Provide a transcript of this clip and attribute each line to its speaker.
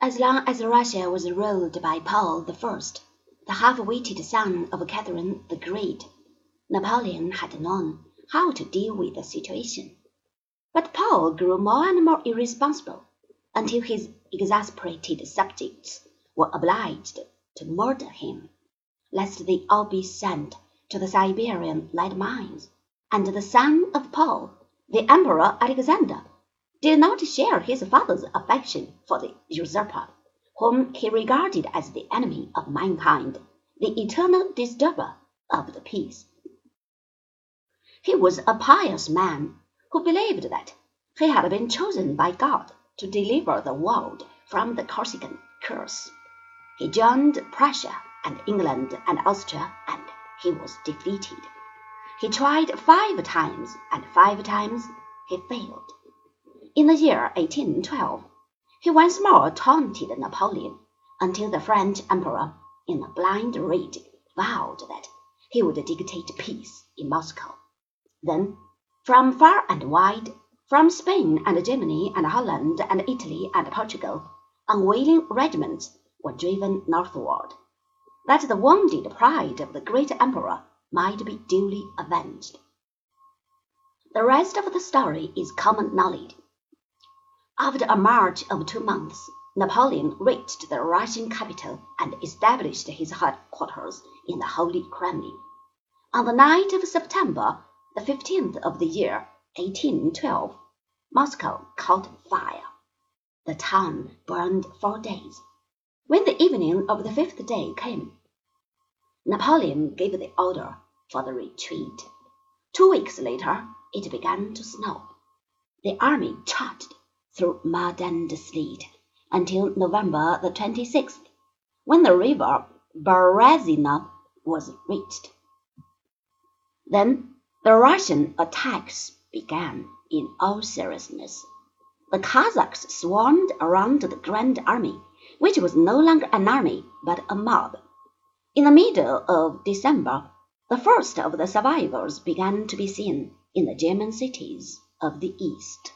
Speaker 1: As long as Russia was ruled by Paul I, the half-witted son of Catherine the Great, Napoleon had known how to deal with the situation. But Paul grew more and more irresponsible, until his exasperated subjects were obliged to murder him, lest they all be sent to the Siberian lead mines. And the son of Paul, the Emperor Alexander, did not share his father's affection for the usurper, whom he regarded as the enemy of mankind, the eternal disturber of the peace. He was a pious man who believed that he had been chosen by God to deliver the world from the Corsican curse. He joined Prussia and England and Austria, and he was defeated. He tried five times, and five times he failed. In the year 1812, he once more taunted Napoleon, until the French emperor, in a blind rage, vowed that he would dictate peace in Moscow. Then, from far and wide, from Spain and Germany and Holland and Italy and Portugal, unwilling regiments were driven northward, that the wounded pride of the great emperor might be duly avenged. The rest of the story is common knowledge. After a march of two months, Napoleon reached the Russian capital and established his headquarters in the Holy Kremlin. On the night of September the fifteenth of the year 1812, Moscow caught fire. The town burned for days. When the evening of the fifth day came, Napoleon gave the order for the retreat. Two weeks later, it began to snow. The army charged through mud and sleet until November the 26th, when the river Berezina was reached. Then the Russian attacks began in all seriousness. The Cossacks swarmed around the Grand Army, which was no longer an army but a mob. In the middle of December, the first of the survivors began to be seen in the German cities of the East.